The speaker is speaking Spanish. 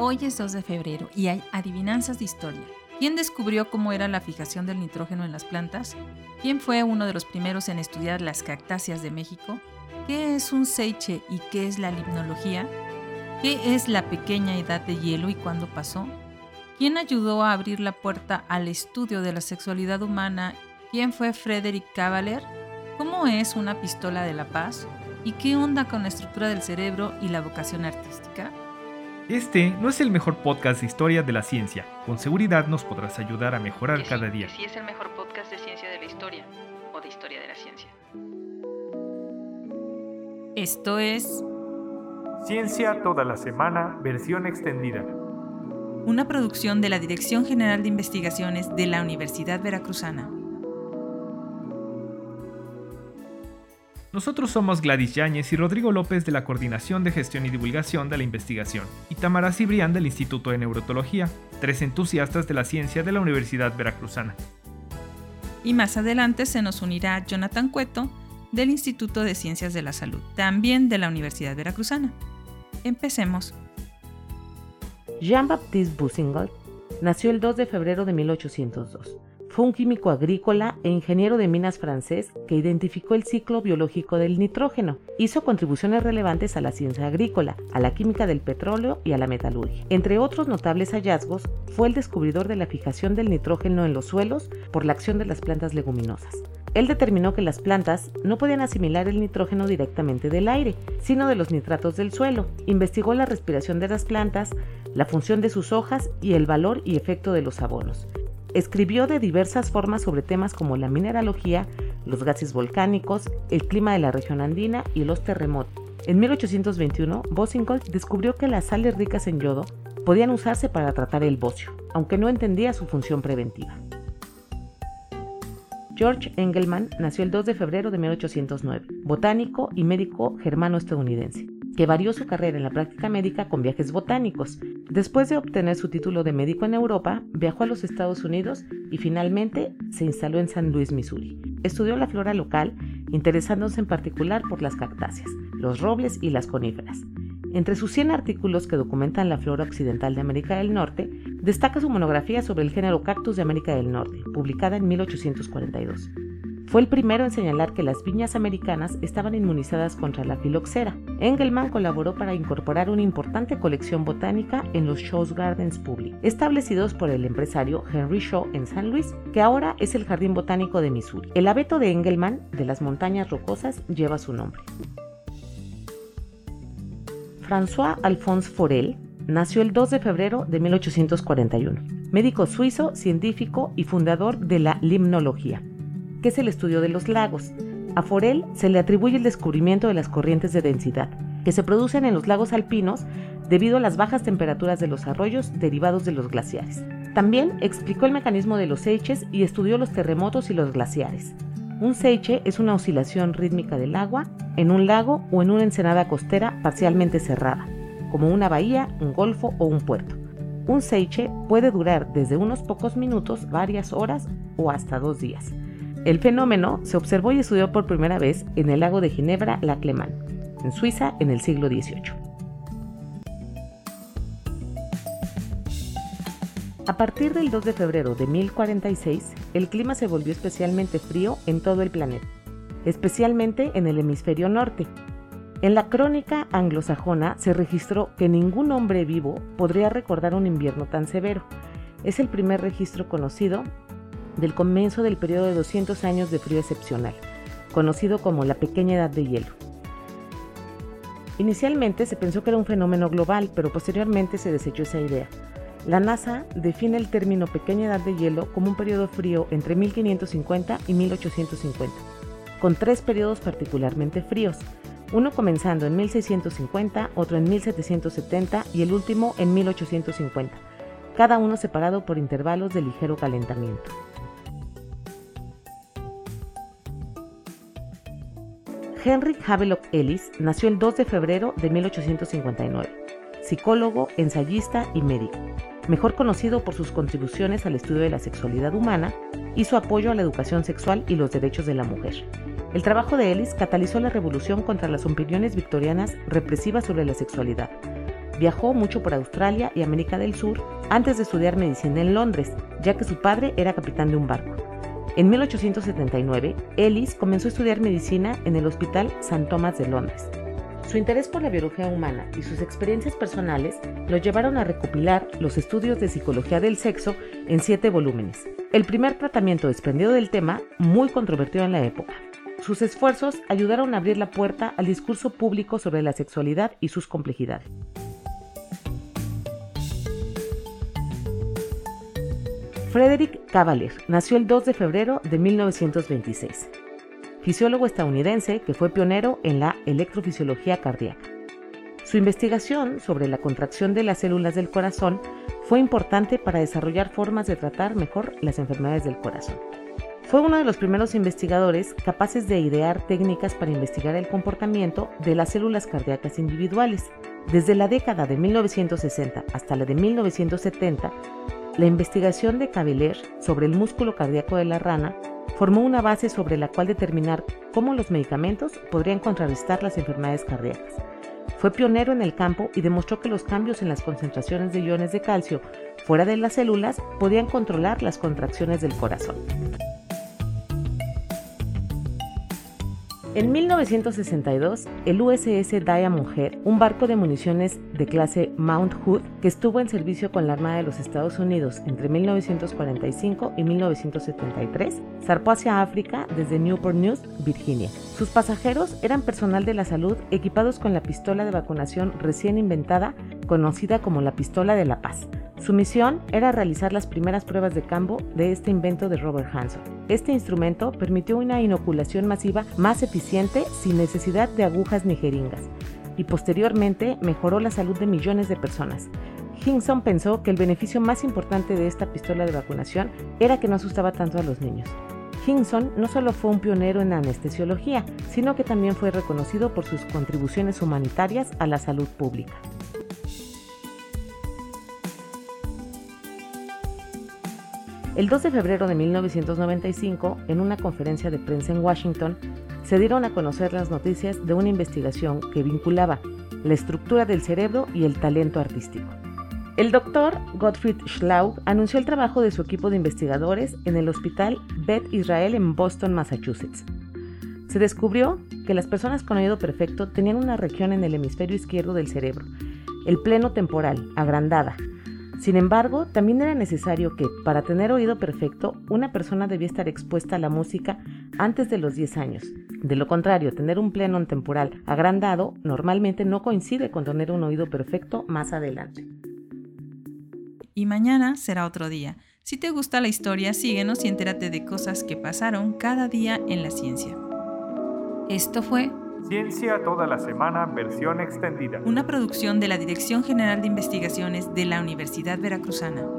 Hoy es 2 de febrero y hay adivinanzas de historia. ¿Quién descubrió cómo era la fijación del nitrógeno en las plantas? ¿Quién fue uno de los primeros en estudiar las cactáceas de México? ¿Qué es un seiche y qué es la limnología? ¿Qué es la pequeña edad de hielo y cuándo pasó? ¿Quién ayudó a abrir la puerta al estudio de la sexualidad humana? ¿Quién fue Frederick Cavalier? ¿Cómo es una pistola de la paz? ¿Y qué onda con la estructura del cerebro y la vocación artística? Este no es el mejor podcast de historia de la ciencia. Con seguridad nos podrás ayudar a mejorar Que cada sí, día. que sí es el mejor podcast de ciencia de la historia o de historia de la ciencia. Esto es Ciencia toda la semana, versión extendida. una producción de la Dirección General de Investigaciones de la Universidad Veracruzana. Nosotros somos Gladys Yáñez y Rodrigo López de la Coordinación de Gestión y Divulgación de la Investigación y Tamara Cibrián del Instituto de Neurotología, tres entusiastas de la ciencia de la Universidad Veracruzana. Y más adelante se nos unirá Jonathan Cueto del Instituto de Ciencias de la Salud, también de la Universidad Veracruzana. Empecemos. Jean-Baptiste Boussingault nació el 2 de febrero de 1802. Fue un químico agrícola e ingeniero de minas francés que identificó el ciclo biológico del nitrógeno. Hizo contribuciones relevantes a la ciencia agrícola, a la química del petróleo y a la metalurgia. Entre otros notables hallazgos, fue el descubridor de la fijación del nitrógeno en los suelos por la acción de las plantas leguminosas. Él determinó que las plantas no podían asimilar el nitrógeno directamente del aire, sino de los nitratos del suelo. Investigó la respiración de las plantas, la función de sus hojas y el valor y efecto de los abonos. Escribió de diversas formas sobre temas como la mineralogía, los gases volcánicos, el clima de la región andina y los terremotos. En 1821, Boussingault descubrió que las sales ricas en yodo podían usarse para tratar el bocio, aunque no entendía su función preventiva. George Engelmann nació el 2 de febrero de 1809, botánico y médico germano-estadounidense, que varió su carrera en la práctica médica con viajes botánicos. Después de obtener su título de médico en Europa, viajó a los Estados Unidos y finalmente se instaló en San Luis, Missouri. Estudió la flora local, interesándose en particular por las cactáceas, los robles y las coníferas. Entre sus 100 artículos que documentan la flora occidental de América del Norte, destaca su monografía sobre el género Cactus de América del Norte, publicada en 1842. Fue el primero en señalar que las viñas americanas estaban inmunizadas contra la filoxera. Engelmann colaboró para incorporar una importante colección botánica en los Shaw Gardens Public, establecidos por el empresario Henry Shaw en San Luis, que ahora es el Jardín Botánico de Missouri. El abeto de Engelmann de las montañas rocosas lleva su nombre. François Alphonse Forel nació el 2 de febrero de 1841, médico suizo, científico y fundador de la limnología, que es el estudio de los lagos. A Forel se le atribuye el descubrimiento de las corrientes de densidad, que se producen en los lagos alpinos debido a las bajas temperaturas de los arroyos derivados de los glaciares. También explicó el mecanismo de los seiches y estudió los terremotos y los glaciares. Un seiche es una oscilación rítmica del agua en un lago o en una ensenada costera parcialmente cerrada, como una bahía, un golfo o un puerto. Un seiche puede durar desde unos pocos minutos, varias horas o hasta dos días. El fenómeno se observó y estudió por primera vez en el lago de Ginebra, la Clemán, en Suiza en el siglo XVIII. A partir del 2 de febrero de 1046, el clima se volvió especialmente frío en todo el planeta, especialmente en el hemisferio norte. En la crónica anglosajona se registró que ningún hombre vivo podría recordar un invierno tan severo. Es el primer registro conocido del comienzo del periodo de 200 años de frío excepcional, conocido como la pequeña edad de hielo. Inicialmente se pensó que era un fenómeno global, pero posteriormente se desechó esa idea. La NASA define el término pequeña edad de hielo como un periodo frío entre 1550 y 1850, con tres periodos particularmente fríos, uno comenzando en 1650, otro en 1770 y el último en 1850, cada uno separado por intervalos de ligero calentamiento. Henry Havelock Ellis nació el 2 de febrero de 1859, psicólogo, ensayista y médico, mejor conocido por sus contribuciones al estudio de la sexualidad humana y su apoyo a la educación sexual y los derechos de la mujer. El trabajo de Ellis catalizó la revolución contra las opiniones victorianas represivas sobre la sexualidad. Viajó mucho por Australia y América del Sur antes de estudiar medicina en Londres, ya que su padre era capitán de un barco. En 1879, Ellis comenzó a estudiar medicina en el Hospital St. Thomas de Londres. Su interés por la biología humana y sus experiencias personales lo llevaron a recopilar los estudios de psicología del sexo en siete volúmenes. El primer tratamiento desprendido del tema, muy controvertido en la época. Sus esfuerzos ayudaron a abrir la puerta al discurso público sobre la sexualidad y sus complejidades. Frederick Cavalier nació el 2 de febrero de 1926, fisiólogo estadounidense que fue pionero en la electrofisiología cardíaca. Su investigación sobre la contracción de las células del corazón fue importante para desarrollar formas de tratar mejor las enfermedades del corazón. Fue uno de los primeros investigadores capaces de idear técnicas para investigar el comportamiento de las células cardíacas individuales. Desde la década de 1960 hasta la de 1970, la investigación de Cavelier sobre el músculo cardíaco de la rana formó una base sobre la cual determinar cómo los medicamentos podrían contrarrestar las enfermedades cardíacas. Fue pionero en el campo y demostró que los cambios en las concentraciones de iones de calcio fuera de las células podían controlar las contracciones del corazón. En 1962, el USS Diamond Head, un barco de municiones de clase Mount Hood que estuvo en servicio con la Armada de los Estados Unidos entre 1945 y 1973, zarpó hacia África desde Newport News, Virginia. Sus pasajeros eran personal de la salud equipados con la pistola de vacunación recién inventada conocida como la pistola de la paz, su misión era realizar las primeras pruebas de campo de este invento de Robert Hanson. Este instrumento permitió una inoculación masiva más eficiente sin necesidad de agujas ni jeringas y posteriormente mejoró la salud de millones de personas. Hinson pensó que el beneficio más importante de esta pistola de vacunación era que no asustaba tanto a los niños. Hinson no solo fue un pionero en anestesiología, sino que también fue reconocido por sus contribuciones humanitarias a la salud pública. El 2 de febrero de 1995, en una conferencia de prensa en Washington, se dieron a conocer las noticias de una investigación que vinculaba la estructura del cerebro y el talento artístico. El doctor Gottfried Schlaug anunció el trabajo de su equipo de investigadores en el hospital Beth Israel en Boston, Massachusetts. Se descubrió que las personas con oído perfecto tenían una región en el hemisferio izquierdo del cerebro, el pleno temporal, agrandada, sin embargo, también era necesario que, para tener oído perfecto, una persona debía estar expuesta a la música antes de los 10 años. De lo contrario, tener un pleno temporal agrandado normalmente no coincide con tener un oído perfecto más adelante. Y mañana será otro día. Si te gusta la historia, síguenos y entérate de cosas que pasaron cada día en la ciencia. Esto fue Ciencia toda la semana, versión extendida. Una producción de la Dirección General de Investigaciones de la Universidad Veracruzana.